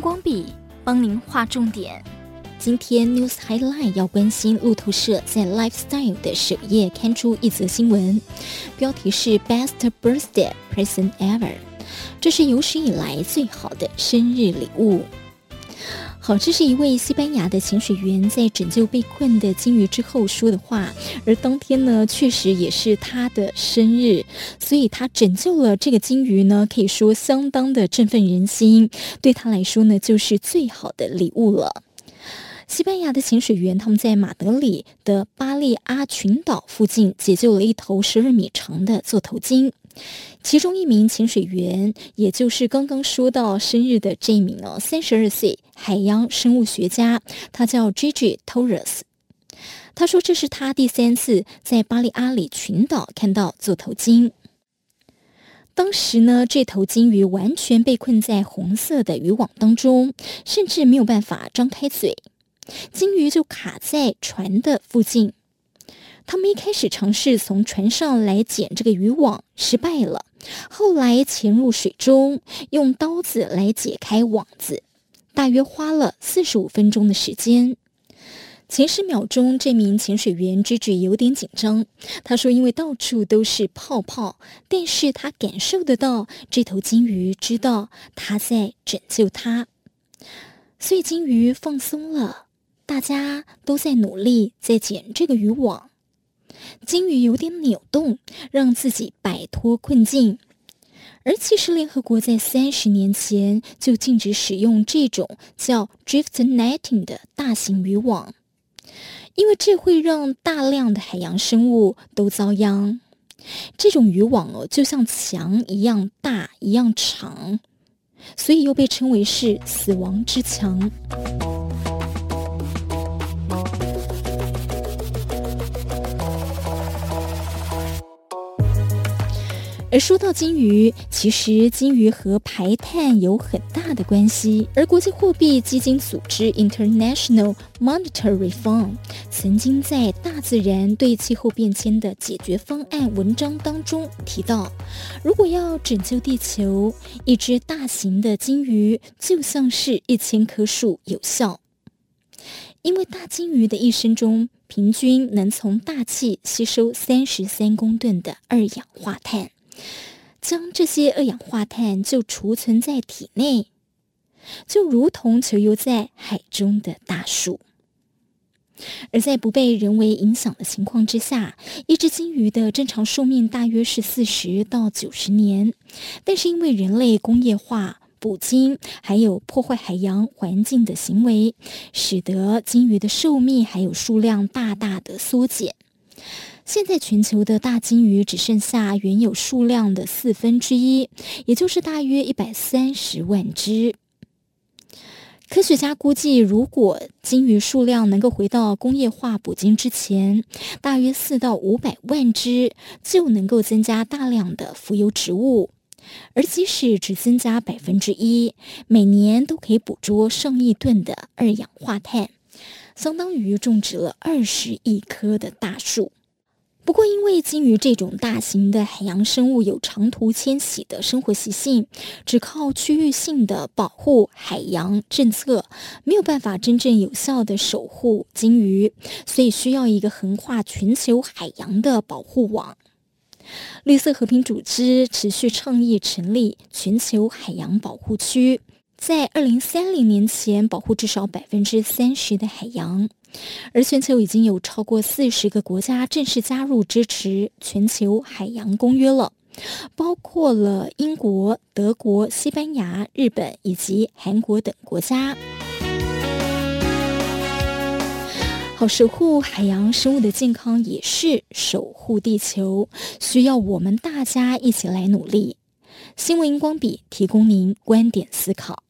光笔帮您画重点。今天 News Highlight 要关心路透社在 Lifestyle 的首页刊出一则新闻，标题是 Best Birthday Present Ever，这是有史以来最好的生日礼物。好，这是一位西班牙的潜水员在拯救被困的鲸鱼之后说的话，而当天呢，确实也是他的生日，所以他拯救了这个鲸鱼呢，可以说相当的振奋人心，对他来说呢，就是最好的礼物了。西班牙的潜水员他们在马德里的巴利阿群岛附近解救了一头十二米长的座头鲸。其中一名潜水员，也就是刚刚说到生日的这一名哦，三十二岁海洋生物学家，他叫 Gigi Torres。他说这是他第三次在巴利阿里群岛看到座头鲸。当时呢，这头鲸鱼完全被困在红色的渔网当中，甚至没有办法张开嘴，鲸鱼就卡在船的附近。他们一开始尝试从船上来捡这个渔网，失败了。后来潜入水中，用刀子来解开网子，大约花了四十五分钟的时间。前十秒钟，这名潜水员 Gigi 有点紧张。他说：“因为到处都是泡泡，但是他感受得到这头鲸鱼知道他在拯救他，所以鲸鱼放松了。大家都在努力在捡这个渔网。”鲸鱼有点扭动，让自己摆脱困境。而其实联合国在三十年前就禁止使用这种叫 drift netting 的大型渔网，因为这会让大量的海洋生物都遭殃。这种渔网哦，就像墙一样大、一样长，所以又被称为是死亡之墙。而说到鲸鱼，其实鲸鱼和排碳有很大的关系。而国际货币基金组织 （International Monetary Fund） 曾经在《大自然对气候变迁的解决方案》文章当中提到，如果要拯救地球，一只大型的鲸鱼就像是一千棵树有效，因为大鲸鱼的一生中平均能从大气吸收三十三公吨的二氧化碳。将这些二氧化碳就储存在体内，就如同球游在海中的大树。而在不被人为影响的情况之下，一只鲸鱼的正常寿命大约是四十到九十年。但是因为人类工业化、捕鲸，还有破坏海洋环境的行为，使得鲸鱼的寿命还有数量大大的缩减。现在全球的大鲸鱼只剩下原有数量的四分之一，也就是大约一百三十万只。科学家估计，如果鲸鱼数量能够回到工业化捕鲸之前，大约四到五百万只，就能够增加大量的浮游植物。而即使只增加百分之一，每年都可以捕捉上亿吨的二氧化碳，相当于种植了二十亿棵的大树。不过，因为鲸鱼这种大型的海洋生物有长途迁徙的生活习性，只靠区域性的保护海洋政策，没有办法真正有效地守护鲸鱼，所以需要一个横跨全球海洋的保护网。绿色和平组织持续倡议成立全球海洋保护区，在二零三零年前保护至少百分之三十的海洋。而全球已经有超过四十个国家正式加入支持全球海洋公约了，包括了英国、德国、西班牙、日本以及韩国等国家。好，守护海洋生物的健康也是守护地球，需要我们大家一起来努力。新闻荧光笔提供您观点思考。